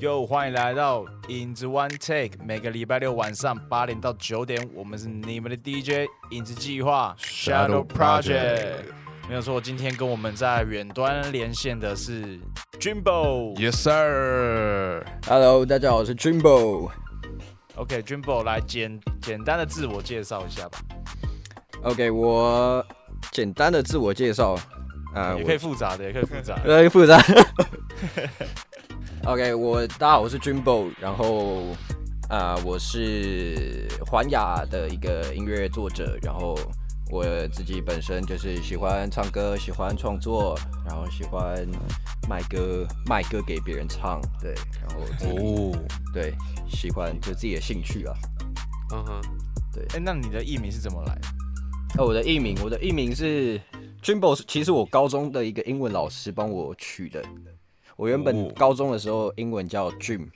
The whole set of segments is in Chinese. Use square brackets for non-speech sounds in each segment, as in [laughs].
又欢迎来到影子 One Take，每个礼拜六晚上八点到九点，我们是你们的 DJ 影子计划 Shadow Project。没有错，今天跟我们在远端连线的是 Jimbo。Yes sir，Hello，大家好，我是 Jimbo。OK，Jimbo 来简简单的自我介绍一下吧，OK，我简单的自我介绍，啊、也可以复杂的，也可以复杂的。[laughs] 呃复杂。[laughs] OK，我大家好，我是 Jimbo，然后啊、我是环雅的一个音乐作者，然后我自己本身就是喜欢唱歌，喜欢创作，然后喜欢卖歌，卖歌给别人唱，对，然后哦，对喜欢就自己的兴趣啊。嗯哼，对哎、那你的艺名是怎么来的？哦，我的艺名，我的艺名是 Jimbo，是其实我高中的一个英文老师帮我取的。我原本哦。高中的时候英文叫 Dream，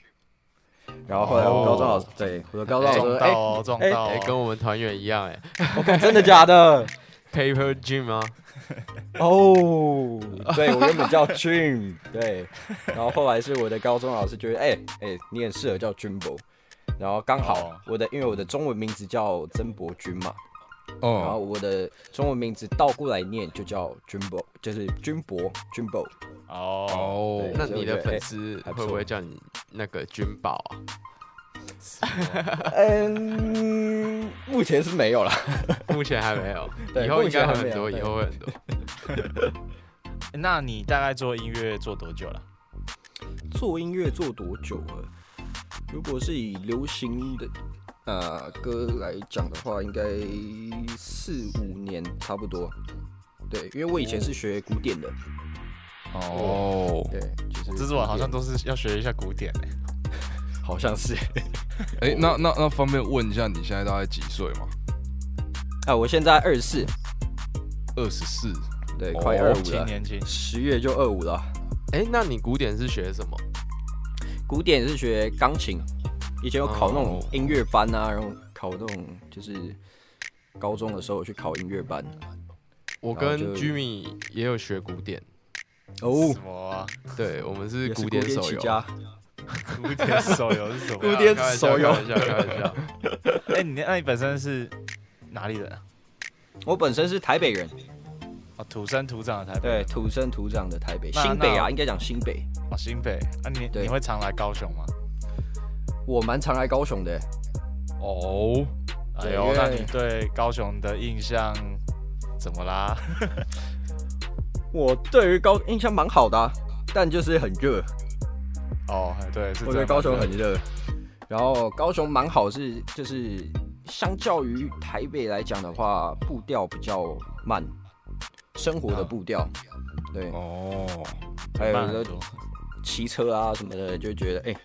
然后后来我高中老师、对我的高中老师撞说，哎、到哦，撞哎到哦、哎、跟我们团员一样、哎。我看真的假的？[laughs] Paper Gym 吗，哦，对我原本叫 Dream，对，然后后来是我的高中老师觉得，哎、哎、你很适合叫 Jimbo，然后刚好哦。我的因为我的中文名字叫曾博君嘛，然后哦，我的中文名字倒过来念就叫 Jimbo，就是军博 Jimbo。哦，那你的粉丝会不会叫你那个军宝啊？[laughs] 嗯，目前是没有了。[laughs] 目前还没有，以后应该很多，以对后会很多。[laughs] 那你大概做音乐做多久了？做音乐做多久了？如果是以流行的呃歌来讲的话，应该四五年差不多。对，因为我以前是学古典的，哦，对，就是制作人好像都是要学一下古典、欸、好像是。[laughs] 哎，那那那方便问一下，你现在大概几岁吗？啊，我现在二十四，二十四，对，哦快二五了，轻年轻。十月就二五了。哎、那你古典是学什么？古典是学钢琴，以前有考那种哦音乐班啊，然后考那种就是高中的时候有去考音乐班。我跟 Jimmy 也有学古典，哦什，么啊？对我们是古典手游。家。古典手游是什么？[laughs] 古典手游开玩笑，开玩笑。[laughs] 哎、你那你本身是哪里人啊？我本身是台北人，哦，土生土长的台北对，土生土长的台北，新北啊，那应该讲新北。哦，新北。啊你，对你会常来高雄吗？我蛮常来高雄的，哦，对哎呦，那你对高雄的印象怎么啦？[laughs] 我对于高印象蛮好的啊、但就是很热，哦，对，是我觉得高雄很热。然后高雄蛮好是就是相较于台北来讲的话，步调比较慢，生活的步调，对，哦，还有的慢很多骑车啊什么的，就觉得哎、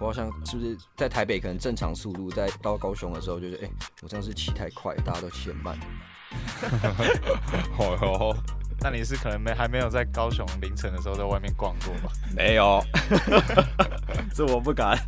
我好像是不是在台北可能正常速度，在到高雄的时候，就觉得哎、我这样是骑太快，大家都骑很慢。好 [laughs] 哟，那你是可能没还没有在高雄凌晨的时候在外面逛过吧？没有，[laughs] 这我不敢。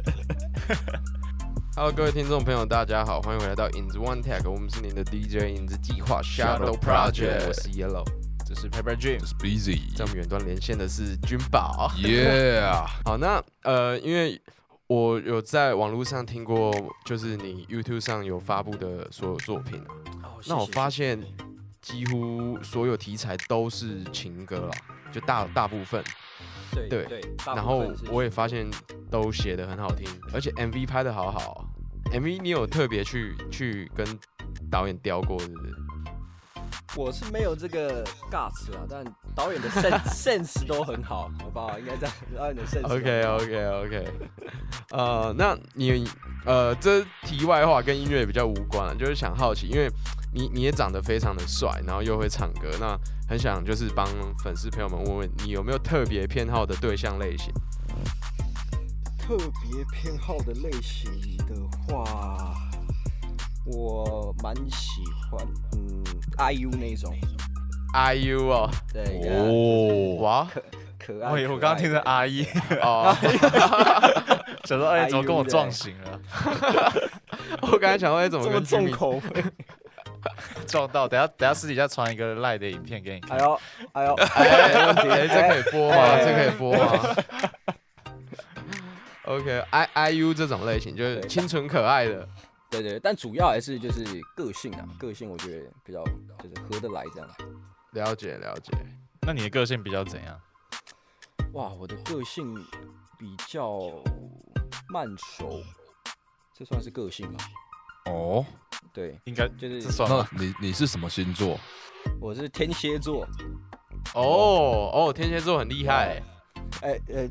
Hello，各位听众朋友，大家好，欢迎回来到影子 One Tag，我们是您的 DJ 影子计划 Shadow Project，Project 我是 Yellow，这是 Paper Dream。是 busy，在我们远端连线的是君宝。yeah，[laughs] 好，那呃，因为我有在网络上听过，就是你 YouTube 上有发布的所有作品啊，那我发现几乎所有题材都是情歌啦，就大大部分。对对对，然后我也发现都写的很好听，而且 MV 拍的好好、MV 你有特别去去跟导演雕过，是不是？我是没有这个 guts 啊，但导演的 sense [laughs] sense 都很好，好不好？应该这样，导演的 sense。OK OK OK，呃，那你呃，这题外话跟音乐比较无关了，就是想好奇，因为你你也长得非常的帅，然后又会唱歌，那很想就是帮粉丝朋友们问问你有没有特别偏好的对象类型？特别偏好的类型的话，我蛮喜欢嗯 IU 那种，IU 哦，对，哦，哇。可爱。我以为我刚刚听成阿姨，哦，[laughs] 想说哎怎么跟我撞型了？我刚才想说，哎，怎么这么跟重口味，[laughs] 撞到，等下等下私底下传一个赖的影片给你看。哎呦哎呦，哎，没问题，哎，这可以播吗？哎。这可以播吗？OK，I I U 这种类型就是清纯可爱的。对对，但主要还是就是个性啊，个性我觉得比较就是合得来这样。了解了解。那你的个性比较怎样？哇，我的个性比较慢熟，这算是个性吗？哦，对，应该就是算吧？你你是什么星座？我是天蝎座。哦哦，天蝎座很厉害。哎哎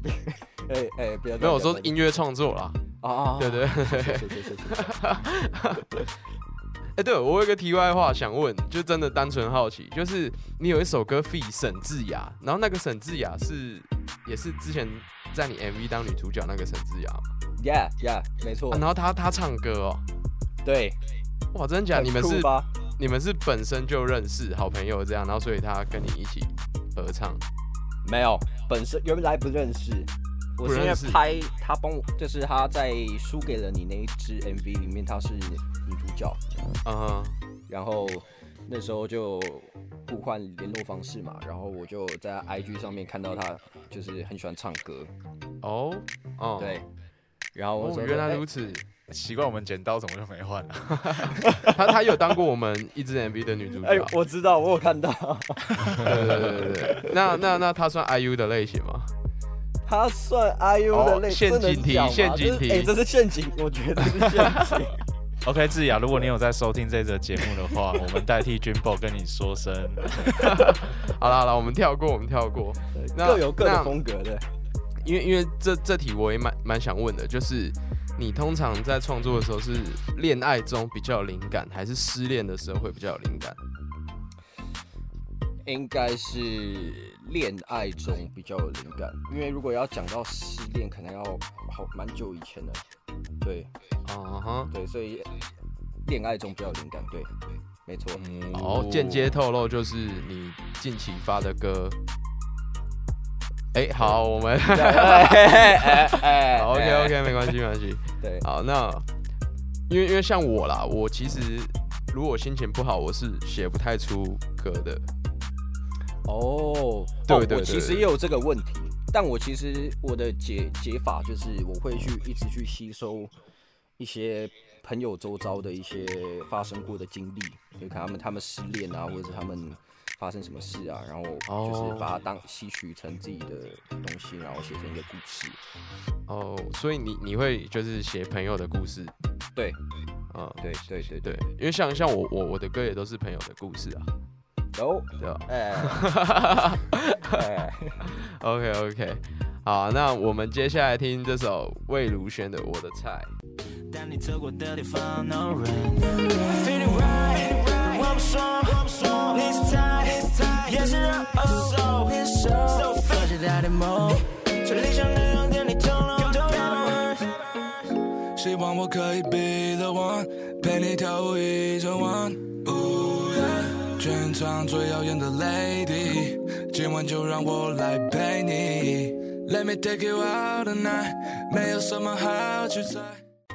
哎 [laughs] 哎，不要！没有我说音乐创作啦。啊啊，对对谢谢谢谢谢谢。哎、对我有一个题外话想问，就真的单纯好奇，就是你有一首歌 f e 沈智雅，然后那个沈智雅是也是之前在你 MV 当女主角那个沈智雅嘛、Yeah Yeah，没错啊，然后她她唱歌哦，对，哇，真的假？的你们是？你们是本身就认识好朋友这样，然后所以他跟你一起合唱，没有，本身原来不认识，我是因为拍他帮我，就是他在输给了你那一支 MV 里面，他是女主角，嗯哼，然后那时候就互换联络方式嘛，然后我就在 IG 上面看到他就是很喜欢唱歌，哦哦，对，然后我原来如此，此，奇怪，我们剪刀怎么就没换了？[laughs] 她她有当过我们一支 MV 的女主角，哎、我知道，我有看到，[laughs] 对对对对对，那那那她算 IU 的类型吗？他算 IU 的类，哦陷阱题陷阱题这是哎、这是陷阱，我觉得是陷阱。[laughs] OK，智雅，如果你有在收听这则节目的话，[laughs] 我们代替 Jimbo 跟你说声，[laughs] 好了好了，我们跳过，我们跳过。那各有各的风格的。因为因为这这题我也蛮蛮想问的，就是你通常在创作的时候是恋爱中比较有灵感，还是失恋的时候会比较有灵感？应该是恋爱中比较有灵感，因为如果要讲到失恋，可能要好蛮久以前的。对啊哈，对，所以恋爱中比较有灵感，对，没错。哦，间接透露就是你近期发的歌。哎、好，我们 [laughs] [laughs] OK OK，没关系没关系。对，好，那因为因为像我啦，我其实如果心情不好，我是写不太出歌的。哦，对对我其实也有这个问题，但我其实我的解解法就是我会去一直去吸收一些朋友周遭的一些发生过的经历，就看他们他们失恋啊，或者是他们发生什么事啊，然后就是哦。把它当吸取成自己的东西，然后写成一个故事。哦，所以你你会就是写朋友的故事，对，啊、对对对对，对，因为像像我我我的歌也都是朋友的故事啊，有，对吧哎，[laughs] 哎，？OK OK，好，那我们接下来听这首魏如萱的《我的菜》。但你走过的地方，no rain。Feeling right，我不说，你是菜，也是让我手手发现大点梦，最理想的让点你通通都有。希望我可以 be the one，陪你跳舞一整晚。Yeah 全场最耀眼的 lady，今晚就让我来陪你。Let me take you out tonight，没有什么好去猜。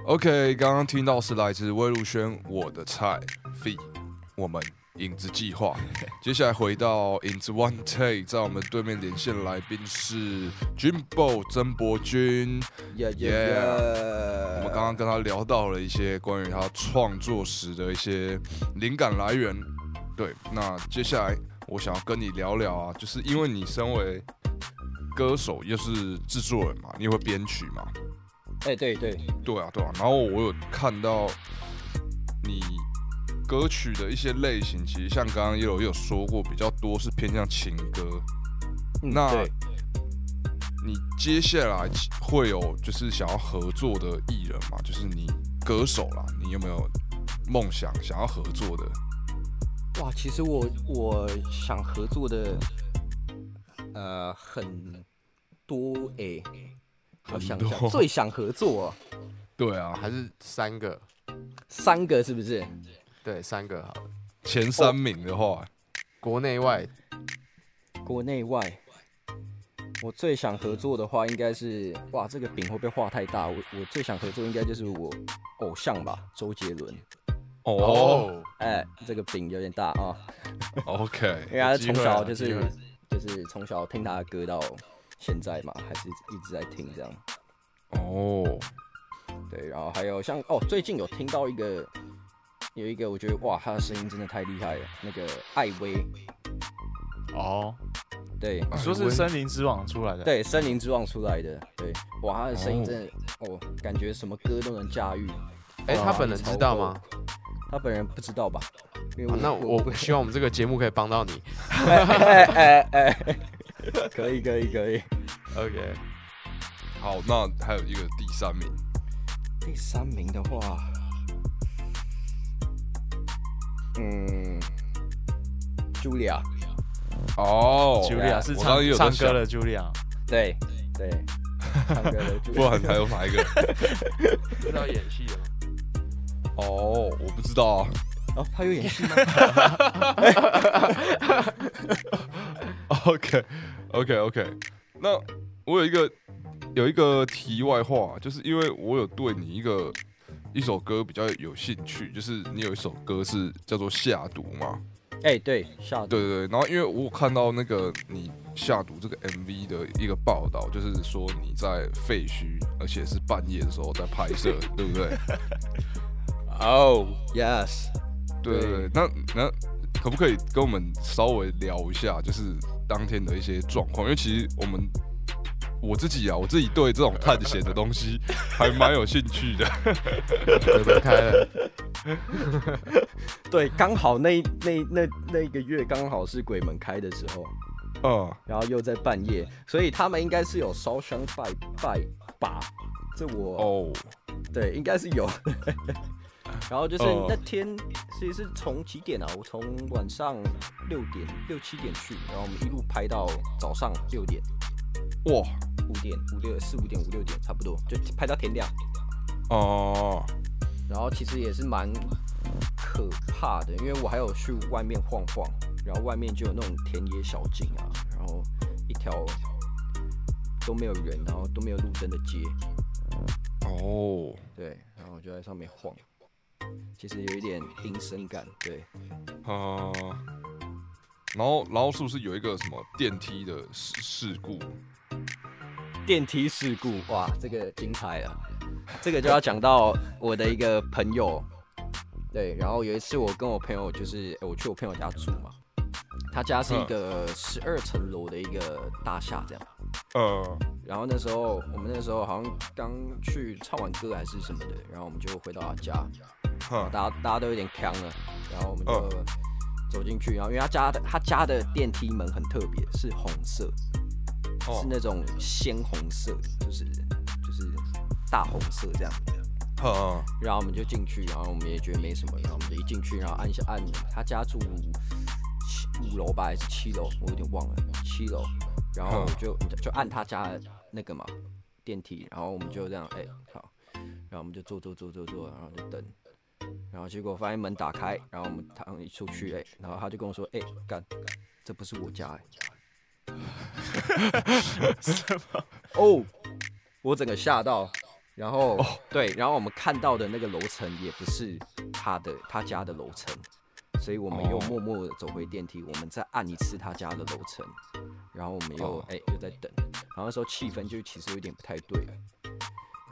OK，刚刚听到是来自魏如萱《我的菜》feat 我们影子计划。[laughs] 接下来回到影子 One Take，在我们对面连线的来宾是 Jimbo 曾博君。Yeah yeah，我们刚刚跟他聊到了一些关于他创作时的一些灵感来源。对，那接下来我想要跟你聊聊啊，就是因为你身为歌手又是制作人嘛，你也会编曲嘛，哎，对对，对啊，对啊。然后我有看到你歌曲的一些类型，其实像刚刚也有也有说过，比较多是偏向情歌。嗯那你接下来会有就是想要合作的艺人嘛？就是你歌手啦，你有没有梦想想要合作的？哇，其实我我想合作的，呃，很多诶、我想很多想，最想合作、哦、[laughs] 对啊，还是三个？三个是不是？对，三个好了，前三名的话，国内外国内外，我最想合作的话，应该是哇，这个饼会不会画太大？我我最想合作应该就是我偶像吧，周杰伦。哦。哎、这个饼有点大啊，，OK，因为他从小就是就是从小听他的歌到现在嘛，还是一直在听这样。哦，对，然后还有像哦，最近有听到一个有一个，我觉得哇，他的声音真的太厉害了，那个艾薇，哦，对。你说是森林之王出来的，，对，森林之王出来的，对，哇，他的声音真的哦，感觉什么歌都能驾驭。哎、哇他本人知道吗？？他本人不知道吧？因为啊那我希望我们这个节目可以帮到你。哎哎哎，可以可以可以。OK，好，那还有一个第三名，第三名的话，嗯，Julia，哦，Julia 是唱唱歌的 Julia，对对，唱歌的 [laughs] Julia，[laughs] 不然还有哪一个？知道演戏的吗？哦，我不知道啊。哦，他有演戏吗？OK OK OK，那我有一个有一个题外话，就是因为我有对你一个一首歌比较有兴趣，就是你有一首歌是叫做《下毒》嘛？哎，对，下毒对对对，然后因为我有看到那个你下毒这个 MV 的一个报道，就是说你在废墟，而且是半夜的时候在拍摄，对不对？哦，Yes，对对对，那那可不可以跟我们稍微聊一下，就是当天的一些状况？因为其实我们我自己啊，我自己对这种探险的东西 [laughs] 还蛮有兴趣的。鬼门开了，[laughs] 对，刚好那那那那一个月刚好是鬼门开的时候，嗯，然后又在半夜，所以他们应该是有烧香拜拜吧？这我哦，对，应该是有。然后就是哦。那天，其实是从几点啊？我从晚上六点六七点去，然后我们一路拍到早上六点、哇，五点、五六四五点、五六点，差不多就拍到天亮。哦，然后其实也是蛮可怕的，因为我还有去外面晃晃，然后外面就有那种田野小径啊，然后一条都没有人，然后都没有路灯的街，哦，对，然后我就在上面晃，其实有一点阴森感，对，啊，然后然后是不是有一个什么电梯的事事故？电梯事故，哇，这个精彩了，这个就要讲到我的一个朋友，对，然后有一次我跟我朋友就是，呃我去我朋友家住嘛，他家是一个十二层楼的一个大厦这样。呃，然后那时候我们那时候好像刚去唱完歌还是什么的，然后我们就回到他家，哈，大家大家都有点扛了，然后我们就嗯走进去，然后因为他家的他家的电梯门很特别，是红色，是哦，那种鲜红色，就是就是大红色这样。哈，然后我们就进去，然后我们也觉得没什么，然后我们就一进去，然后按一下按他家住七五楼吧还是七楼，我有点忘了，七楼。然后我就就按他家的那个嘛电梯，然后我们就这样哎、好，然后我们就坐坐坐坐坐，然后就等，然后结果发现门打开，然后我们他一出去哎、然后他就跟我说哎干，这不是我家哎、[laughs] 哦，我整个吓到，然后、对，然后我们看到的那个楼层也不是他的他家的楼层，所以我们又哦。默默的走回电梯，我们再按一次他家的楼层，然后我们又哦。哎、又在等，然后那时候气氛就其实有点不太对，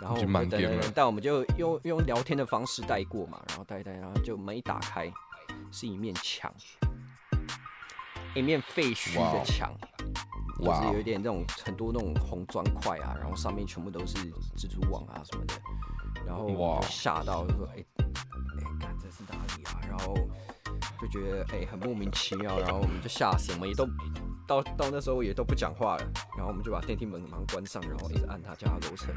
然后我们就等等等，但我们就用用聊天的方式带过嘛，然后带一带，然后就门一打开，是一面墙，一面废墟的墙。就是有一点那种很多那种红砖块啊，然后上面全部都是蜘蛛网啊什么的，然后我们就吓到，就说哎哎，看、这是哪里啊？然后就觉得哎、很莫名其妙，然后我们就吓死，我们也都到到那时候也都不讲话了，然后我们就把电梯门马上关上，然后一直按他家的楼层，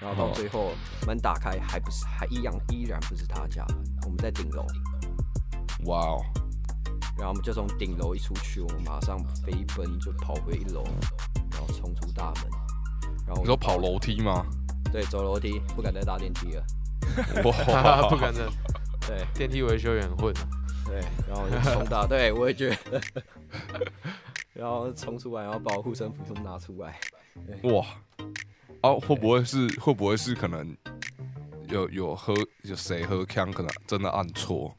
然后到哦最后门打开还不是还一样依然不是他家，我们在顶楼，哇哦，然后我们就从顶楼一出去，我们马上飞奔就跑回一楼，然后冲出大门，然后你说跑楼梯吗？对走楼梯，不敢再搭电梯了。哈哈，不敢再，[laughs] 对电梯维修员混啊。对，然后我就冲大，对我也觉得，然后冲出来，然后把我护身符全部拿出来。哇，啊，会不会是会不会是可能有有喝有谁喝枪，可能真的按错？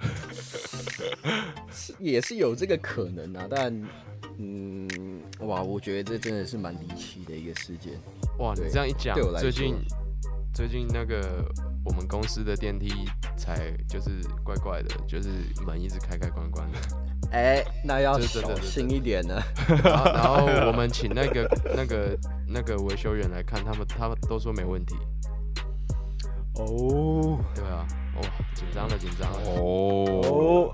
[laughs] 是也是有这个可能啊，但嗯，哇，我觉得这真的是蛮离奇的一个事件。哇，你这样一讲对我，来说最近最近那个我们公司的电梯才就是怪怪的，就是门一直开开关关的。哎、那要小心一点呢。[laughs] 然后然后我们请那个那个那个维修员来看，他们他们都说没问题。哦对啊，哦，紧张了紧张了。哦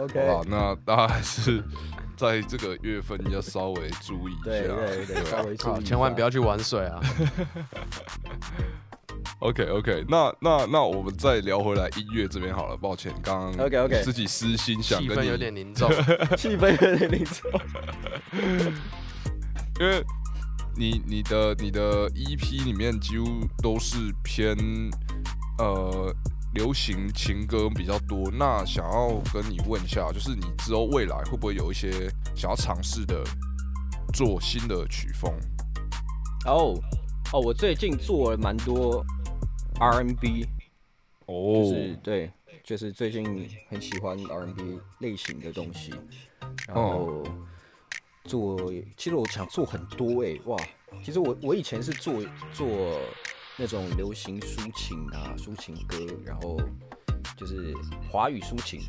，，OK，吧，那大家还是在这个月份要稍微注意一下，对对对，稍微注意千万不要去玩水啊！OK OK，那那那我们再聊回来音乐这边好了，抱歉，刚刚 OK，OK 自己私心想跟你气氛有点凝重。[laughs] 气氛有点凝重。因为你你的你的 EP 里面几乎都是偏呃流行情歌比较多，那想要跟你问一下，就是你之后未来会不会有一些想要尝试的做新的曲风？哦哦，我最近做了蛮多 R&B，哦就是对，就是最近很喜欢 R&B 类型的东西，然后做，其实我想做很多哎、哇，其实我我以前是做做那种流行抒情啊，抒情歌，然后就是华语抒情，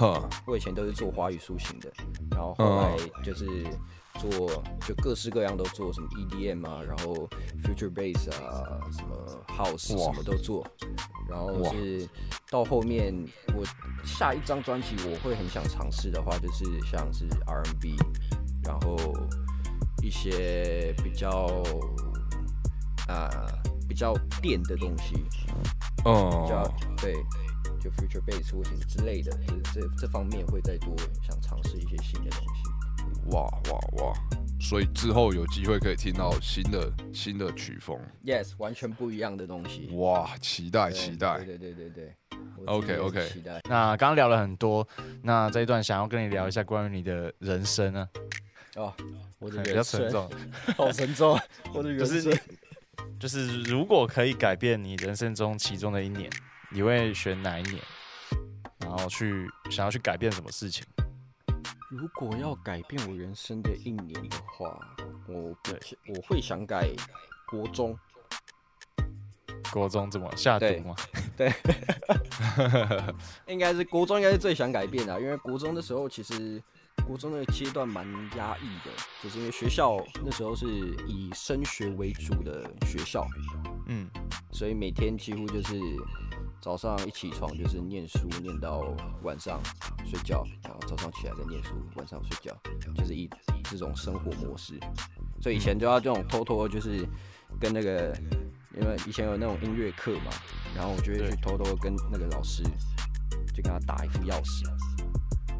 哈，我以前都是做华语抒情的，然后后来嗯。就是做就各式各样都做，什么 EDM 啊，然后 Future Bass 啊，什么 House 什么都做，然后是到后面我下一张专辑我会很想尝试的话，就是像是 R&B，然后一些比较啊、比较电的东西，比较、嗯，对，就 future bass 或什么之类的，就是这这方面会再多想尝试一些新的东西。哇哇哇！所以之后有机会可以听到新的新的曲风，Yes，完全不一样的东西。哇，期待期待。对对对对对。我自己 OK，OK 期待。那刚刚聊了很多，那这一段想要跟你聊一下关于你的人生呢，哦，我的 [laughs] 比较人生沉重，好沉重啊，我的人 [laughs] 就是生。[laughs] 就是如果可以改变你人生中其中的一年，你会选哪一年？然后去想要去改变什么事情？如果要改变我人生的一年的话，我不对我会想改国中。国中怎么下毒吗对吗？[laughs] 应该是国中，应该是最想改变的啊，因为国中的时候，其实国中的阶段蛮压抑的，就是因为学校那时候是以升学为主的学校，嗯，所以每天几乎就是早上一起床就是念书，念到晚上睡觉，然后早上起来再念书，晚上睡觉，就是以这种生活模式。所以以前就要这种偷偷就是跟那个，因为以前有那种音乐课嘛，然后我就会去偷偷跟那个老师就跟他打一副钥匙，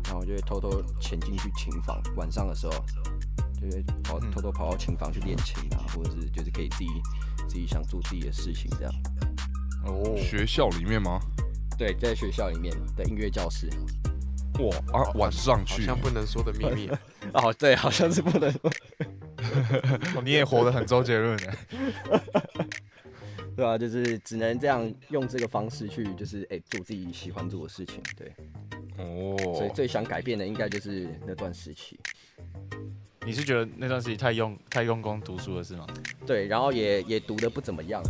然后我就会偷偷潜进去琴房，晚上的时候就会跑偷偷跑到琴房去练琴啊，或者是就是可以自己自己想做自己的事情这样。哦，学校里面吗？对，在学校里面的音乐教室。哇啊，晚上好去，像不能说的秘密啊。[laughs] 哦，对，好像是不能。说 [laughs] 你也活得很周杰伦呢。[laughs] 对啊，就是只能这样用这个方式去，就是哎、做自己喜欢做的事情。对，哦所以哦，最想改变的应该就是那段时期。你是觉得那段时间太用太用功读书了是吗？对，然后也也读的不怎么样。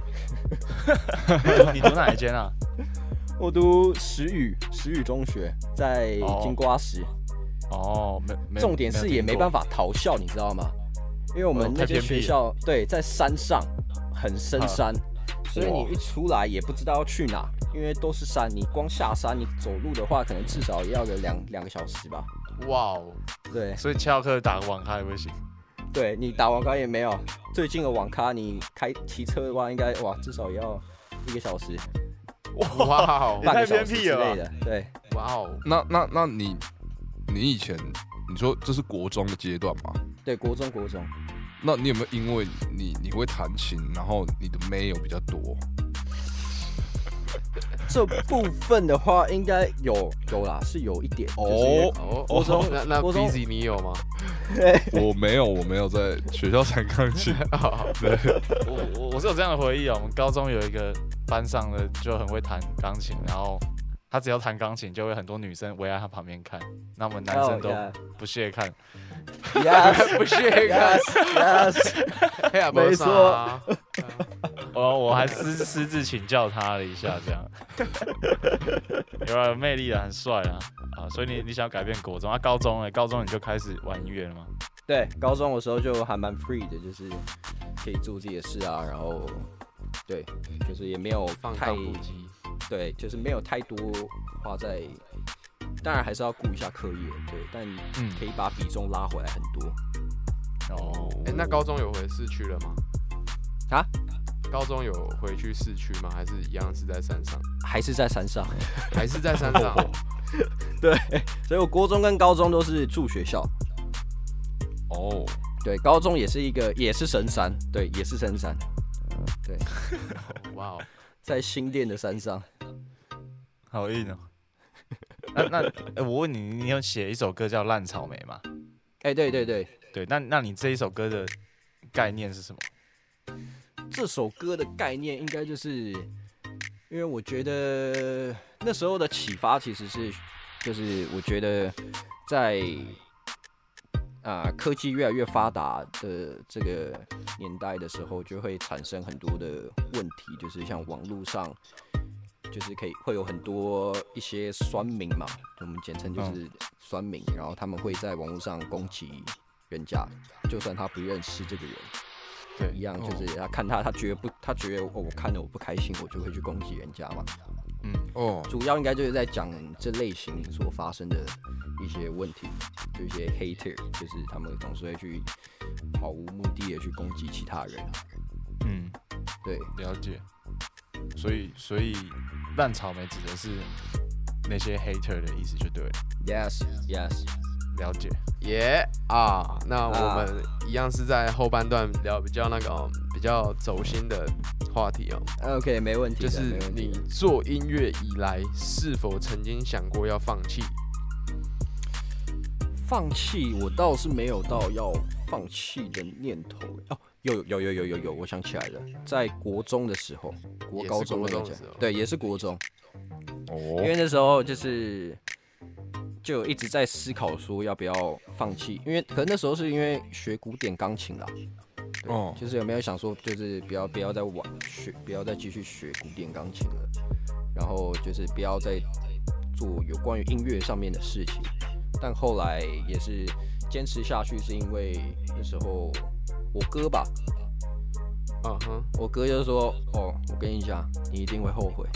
[laughs] 你读哪一间啊？[laughs] 我读石宇石宇中学，在哦金瓜石。哦，没没，重点是也没办法。逃校，你知道吗？因为我哦们那间学校对在山上，很深山，所以你一出来也不知道要去哪，因为都是山，你光下山你走路的话，可能至少也要个两两个小时吧。哇哦，对，所以翘课打个网咖也不行。对你打网咖也没有，最近的网咖你开骑车的话，应该哇至少也要一个小时、哇哦，半个小太偏僻了吧时之类的。对，哇哦，那那那你你以前你说这是国中的阶段吗？对，国中国中，那你有没有因为你你会弹琴，然后你的妹有比较多？这部分的话应该有有啦，是有一点就是因为哦，国中那那国中。Busy 你有吗？我没有，我没有在学校弹钢琴。我我我是有这样的回忆啊，我们高中有一个班上的就很会弹钢琴，然后他只要弹钢琴，就会很多女生围在他旁边看，那我们男生都不屑看。Yes [laughs] 不屑看，Yes [laughs] 没错 [laughs] 我我还私私自请教他了一下，这样有啊，有魅力啊，很帅啊啊！所以你你想要改变国中啊？高中呢？高中你就开始玩音乐了吗？对，高中的时候就还蛮 free 的，就是可以做自己的事啊，然后对，就是也没有放太。对，就是没有太多花在，当然还是要顾一下课业，对，但嗯可以把比重拉回来很多。哦，哎，那高中有回市区了吗？啊？高中有回去市区吗？还是一样是在山上？还是在山上，还是在山上？[laughs] 对，所以我国中跟高中都是住学校，哦，对，高中也是一个也是神山，对，也是神山，对，[laughs] 哇哦，在新店的山上，好硬哦。[laughs] 那我问你，你有写一首歌叫《烂草莓》吗？哎、对对对，对，那那你这一首歌的概念是什么？这首歌的概念应该就是，因为我觉得那时候的启发其实是，就是我觉得在啊、科技越来越发达的这个年代的时候，就会产生很多的问题，就是像网络上。就是可以会有很多一些酸民嘛，我们简称就是酸民，然后他们会在网络上攻击人家，就算他不认识这个人，对一样就是他看他，他觉得不，他觉得哦，我看了我不开心，我就会去攻击人家嘛。嗯哦，主要应该就是在讲这类型所发生的一些问题，就一些 hater，就是他们总是会去毫无目的的去攻击其他人啊。嗯，对，了解。所以所以烂草莓指的是那些 hater 的意思就对了。Yes, yes，了解。耶啊！那我啊们一样是在后半段聊比较那个哦比较走心的话题哦，OK，没问题，就是你做音乐以来，是否曾经想过要放弃？放弃，我倒是没有到要放弃的念头哦。有有有有有有，我想起来了，在国中的时候，国高中那个国中的时候对，也是国中，哦因为那时候就是就有一直在思考说要不要放弃，因为可能那时候是因为学古典钢琴啦，对，哦。就是有没有想说就是不要不要再玩学，不要再继续学古典钢琴了，然后就是不要再做有关于音乐上面的事情，但后来也是坚持下去，是因为那时候我哥吧，嗯哼，我哥就说：“哦，我跟你讲，你一定会后悔，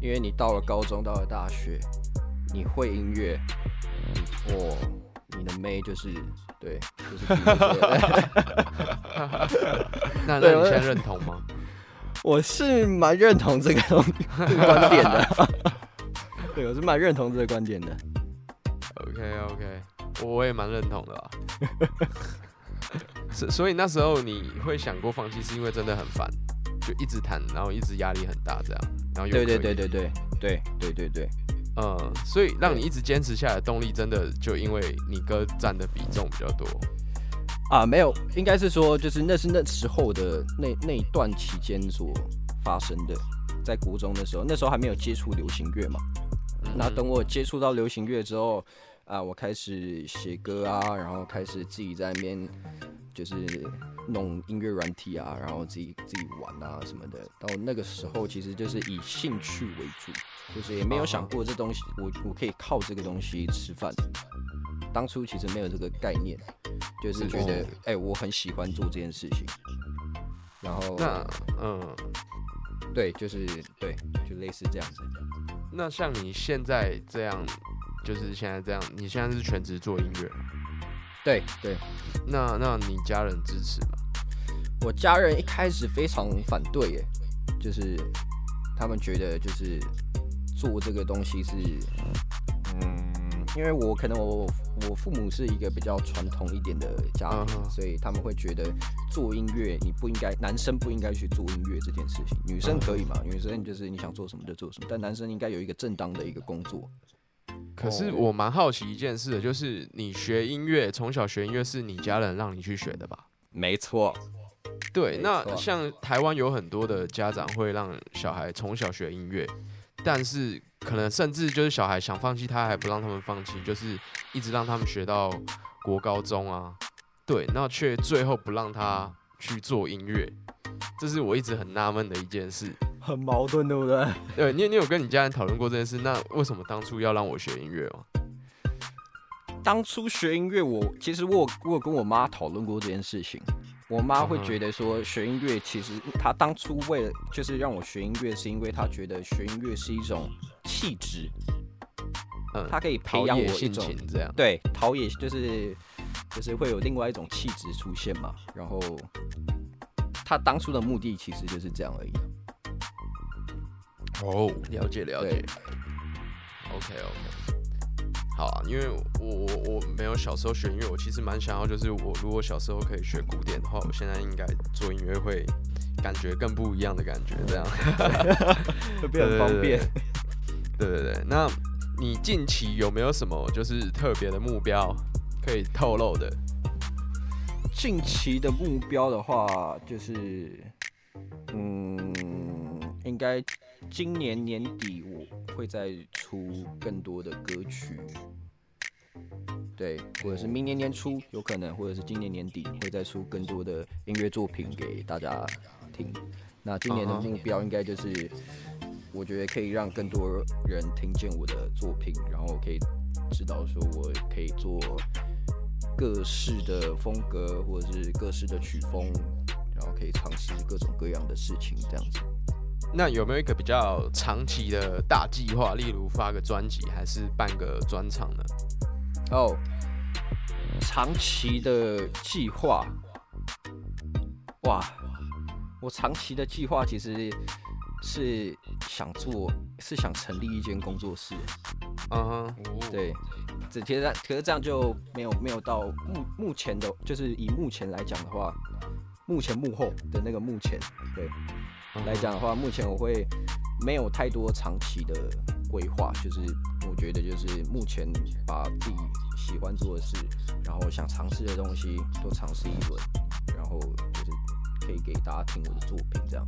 因为你到了高中，到了大学，你会音乐，你哦，你的妹就是对，就是比 [laughs] 那你现在认同吗？[laughs] 我是蛮认同这个东西这个观点的，[laughs] 对，我是蛮认同这个观点的。OK OK，我也蛮认同的啊。所所以那时候你会想过放弃，是因为真的很烦，就一直弹，然后一直压力很大这样，然后对对对对对对对对，嗯，所以让你一直坚持下来的动力，真的就因为你哥占的比重比较多。啊，没有，应该是说，就是那是那时候的那那一段期间所发生的，在国中的时候，那时候还没有接触流行乐嘛。那等我接触到流行乐之后，啊，我开始写歌啊，然后开始自己在那边就是弄音乐软体啊，然后自己自己玩啊什么的。到那个时候，其实就是以兴趣为主，就是也没有想过这东西，我我可以靠这个东西吃饭。当初其实没有这个概念，就是觉得哎、我很喜欢做这件事情。然后那嗯，对，就是对，就类似这样子。那像你现在这样，就是现在这样，你现在是全职做音乐，对对，那那你家人支持吗？我家人一开始非常反对，耶，就是他们觉得就是做这个东西是，嗯，因为我可能我我父母是一个比较传统一点的家庭，所以他们会觉得做音乐你不应该，男生不应该去做音乐这件事情，女生可以嘛？女生就是你想做什么就做什么，但男生应该有一个正当的一个工作。可是我蛮好奇一件事的，就是你学音乐，从小学音乐是你家人让你去学的吧？没错，对，那像台湾有很多的家长会让小孩从小学音乐，但是可能甚至就是小孩想放弃，他还不让他们放弃，就是一直让他们学到国高中啊，对，那却最后不让他去做音乐，这是我一直很纳闷的一件事。很矛盾，对不对？[laughs] 对你，你有跟你家人讨论过这件事？那为什么当初要让我学音乐吗？当初学音乐，我其实我有我有跟我妈讨论过这件事情。我妈会觉得说，学音乐其实她当初为了就是让我学音乐，是因为她觉得学音乐是一种气质，嗯，她可以培养我一种情这样。对陶冶，就是就是会有另外一种气质出现嘛。然后她当初的目的其实就是这样而已。哦，了解了解。OK OK，好啊，因为我我我没有小时候学音乐，我其实蛮想要，就是我如果小时候可以学古典的话，我现在应该做音乐会感觉更不一样的感觉，这样 [laughs] 会变很方便。对对对，那你近期有没有什么就是特别的目标可以透露的？近期的目标的话，就是，嗯，应该今年年底我会再出更多的歌曲，对，或者是明年年初有可能，或者是今年年底会再出更多的音乐作品给大家听。那今年的目标应该就是，我觉得可以让更多人听见我的作品，然后可以知道说我可以做各式的风格或者是各式的曲风，然后可以尝试各种各样的事情，这样子。那有没有一个比较长期的大计划，例如发个专辑，还是办个专场呢？哦，长期的计划，哇，我长期的计划其实是想做，是想成立一间工作室。嗯哼，对，只贴在，可是这样就没有没有到目目前的，就是以目前来讲的话，目前幕后的那个目前，对来讲的话，目前我会没有太多长期的规划，就是我觉得就是目前把自己喜欢做的事，然后想尝试的东西都尝试一轮，然后就是可以给大家听我的作品这样。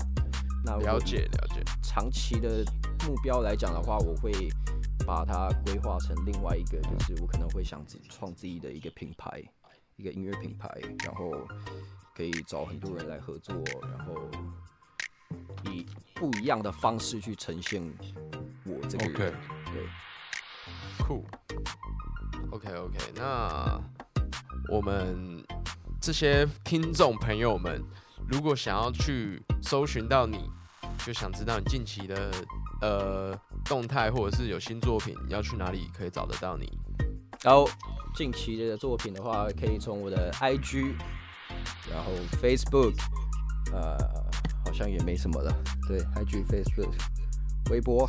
那了解了解。长期的目标来讲的话，我会把它规划成另外一个，就是我可能会想自创自己的一个品牌，一个音乐品牌，然后可以找很多人来合作，然后以不一样的方式去呈现我这个人。对，酷。OK OK，那我们这些听众朋友们，如果想要去搜寻到你，就想知道你近期的呃动态，或者是有新作品，要去哪里可以找得到你？然后近期的作品的话，可以从我的 IG，然后 Facebook，呃，好像也没什么了。对，IG、Facebook、微博。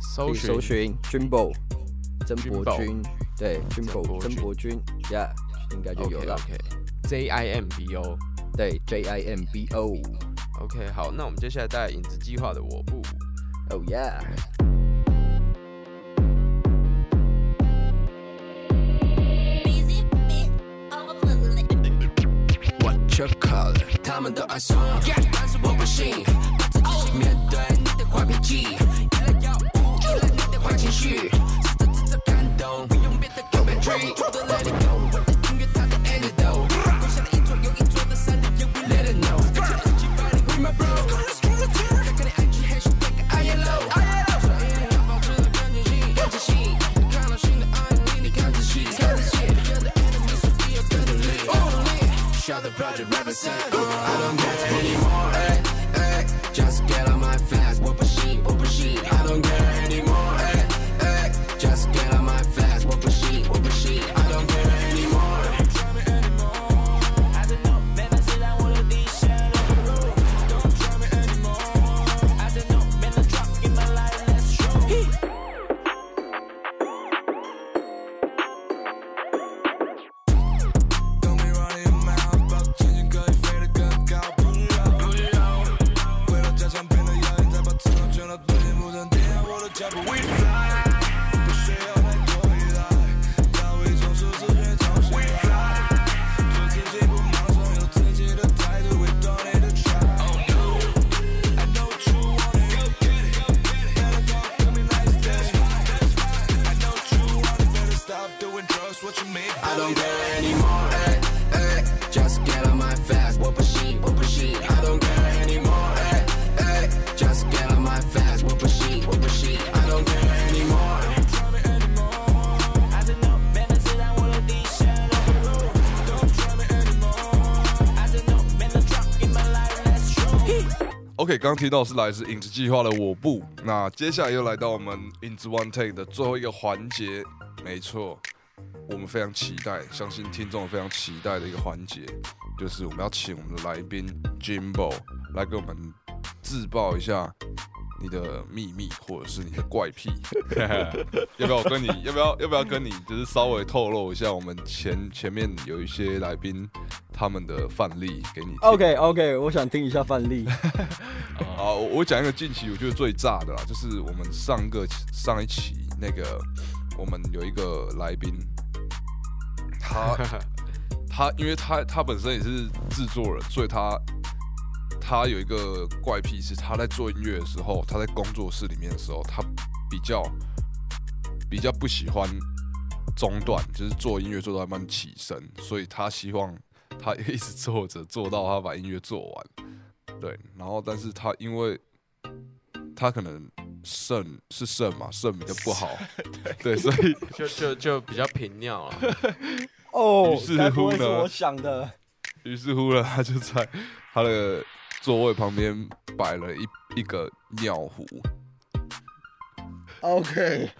搜寻搜寻 Jimbo 曾博 Jimbo 君，对 Jimbo 曾博君，Yeah，应该就有了。OK J I M B O。对，J I M B O，OK，好，那我们接下来带来影子计划的我不。Oh yeah。Busy bit of a puzzle. What you call it？他们都爱说，但是我不信。面对你的坏脾气，依赖药物，依赖你的坏情绪，试着自责感动，不用别的 chemistry，都 let it go。我的力。Shout the project represent. I don't care anymore. 刚提到是来自影子计划的我不，那接下来又来到我们影子 One Take 的最后一个环节，没错，我们非常期待，相信听众非常期待的一个环节，就是我们要请我们的来宾 Jimbo 来给我们自曝一下你的秘密或者是你的怪癖，[laughs] 要不要我跟你要不要要不要跟你就是稍微透露一下我们前前面有一些来宾他们的范例给你 OK OK，我想听一下范例。[laughs] 好，我我讲一个近期我觉得最炸的啦，就是我们上个上一期那个，我们有一个来宾，他 [laughs] 他因为他他本身也是制作人，所以他他有一个怪癖是他在做音乐的时候，他在工作室里面的时候，他比较比较不喜欢中断，就是做音乐做到一半起身，所以他希望他一直坐着做到他把音乐做完。对，然后但是他因为他可能肾是肾嘛，肾比较不好，对，所以就就就比较频尿了。[laughs] 哦于是乎呢我想的？于是乎呢，他就在他的座位旁边摆了一一个尿壶，OK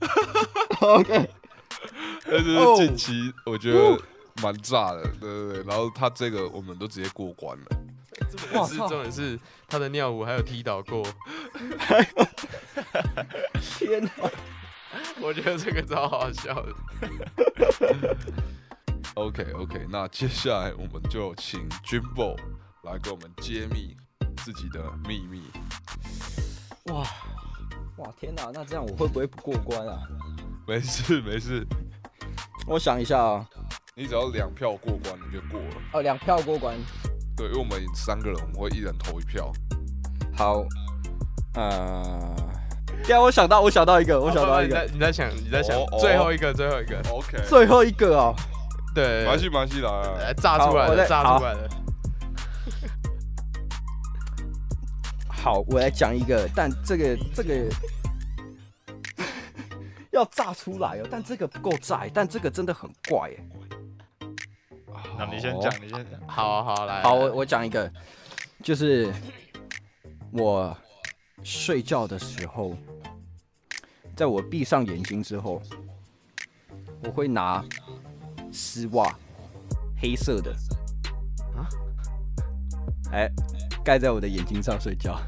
[laughs] OK，[laughs] 这就哦是近期我觉得蛮炸的，对对对。然后他这个我们都直接过关了，可是重点是他的尿壶还有踢倒过，天哪！我觉得这个超好笑的。OK OK，那接下来我们就请 Jimbo 来给我们揭秘自己的秘密。哇哇天哪！那这样我会不会不过关啊？没事没事，我想一下啊，你只要两票过关你就过了。哦，两票过关。对，因为我们三个人，我们会一人投一票。好，呃，对啊，我想到，我想到一个，我想到一你在个，你在想你在想哦哦最后一个最后一个，OK，最后一个哦。对，没关系没关系来来来呃炸出来了，炸出来了。[laughs] 好，我来讲一个，但这个这个要炸出来哦，但这个不够炸，但这个真的很怪哎。那你先讲，你先讲。好好来，好，我我讲一个，就是我睡觉的时候，在我闭上眼睛之后，我会拿丝袜，黑色的，啊哎，盖在我的眼睛上睡觉。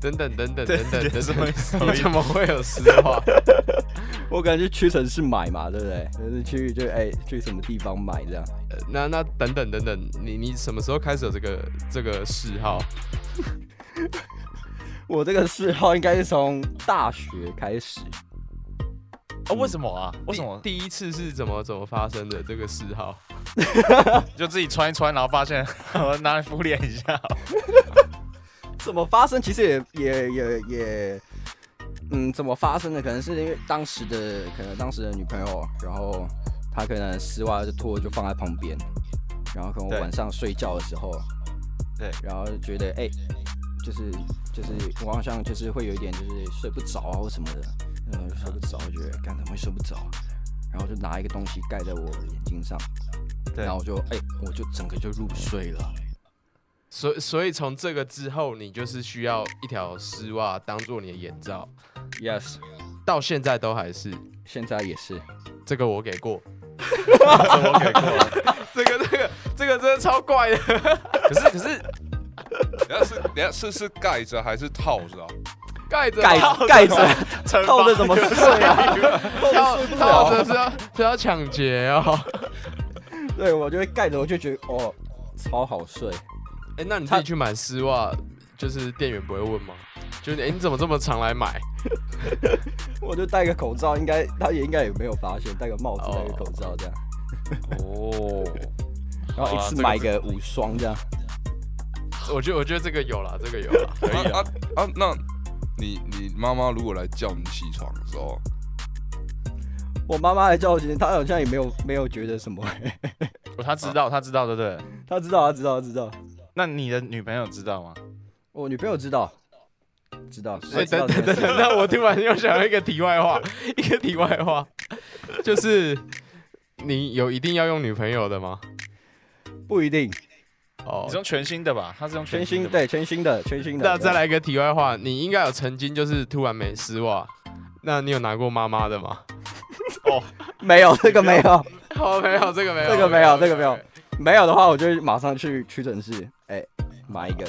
等等等等等等 [laughs] 等什么怎么会有丝袜？[laughs] 我感觉屈臣氏买嘛，对不对？就是去就哎去什么地方买这样。呃那那等等等等，你你什么时候开始有这个这个嗜好？[laughs] 我这个嗜好应该是从大学开始，哦，为什么啊？为什么第第一次是怎么怎么发生的这个嗜好？[laughs] 就自己穿一穿，然后发现我拿来敷脸一下？怎么发生？其实也也也也，嗯，怎么发生的？可能是因为当时的可能当时的女朋友，然后她可能丝袜就脱了就放在旁边，然后可能我晚上睡觉的时候，对，然后就觉得哎、就是就是我好像就是会有一点就是睡不着啊或什么的，嗯，睡不着，我觉得干怎么会睡不着啊？然后就拿一个东西盖在我眼睛上，对然后我就哎、我就整个就入睡了。所以所以从这个之后，你就是需要一条丝袜当做你的眼罩，Yes，到现在都还是。现在也是。这个我给过，这个我给过，[laughs] 这个这个这个真的超怪的。可是可是等下是等下是是盖着还是套着啊？盖着盖套盖着套着怎么睡啊？套套了着是要是要抢劫哦。对我就会盖着，我就觉得哦，超好睡。哎、那你自己去买丝袜，就是店员不会问吗？就是哎、你怎么这么常来买？[laughs] 我就戴个口罩，应该他也应该也没有发现，戴个帽子，哦戴个口罩这样，哦，[laughs] 然后一次买个五双这样。我觉得我觉得这个有了，这个有了，可以啊了。啊啊！那你你妈妈如果来叫你起床的时候，我妈妈来叫我起床，她好像也没有没有觉得什么，哦她知道，她知道，对不对？她知道，她知道，她知道。那你的女朋友知道吗？我女朋友知道，知道。所以等等等等，那我突然又想到一个题外话，一个题外话，就是你有一定要用女朋友的吗？不一定，哦你是用全新的吧？他是用全新新的吧，对全新的全新的。那再来一个题外话，你应该有曾经就是突然没丝袜，那你有拿过妈妈的吗？[laughs] 哦没有这个没有哦，没有，这个 [laughs] 没有，这个没有这个没有没有的话，我就马上去屈臣氏哎买一个。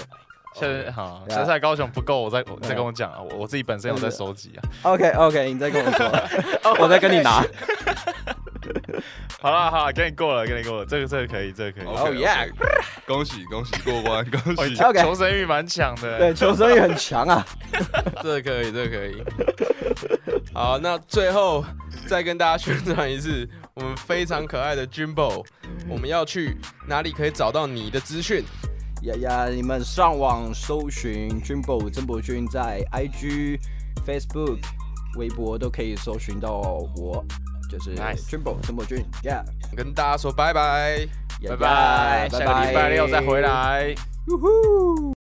现在好，现在高雄不够，我再我再跟我讲啊，我我自己本身有在收集啊。OK OK，你再跟我说，[laughs] 我再跟你拿。[laughs] 好了好了，给你过了，给你过了，这个这个可以，这个可以。Oh yeah 恭喜恭喜过关，恭哦 [laughs] 喜！OK 求生欲蛮强的。对，求生欲很强啊。这个可以，这个可以。好，那最后再跟大家宣传一次，我们非常可爱的 Jimbo，我们要去哪里可以找到你的资讯？呀呀，你们上网搜寻 Jimbo 曾博君，在 IG、Facebook、微博都可以搜寻到我，就是 Jimbo 曾博君。Yeah，跟大家说拜拜。拜拜拜，下个礼拜六再回。来。呜呼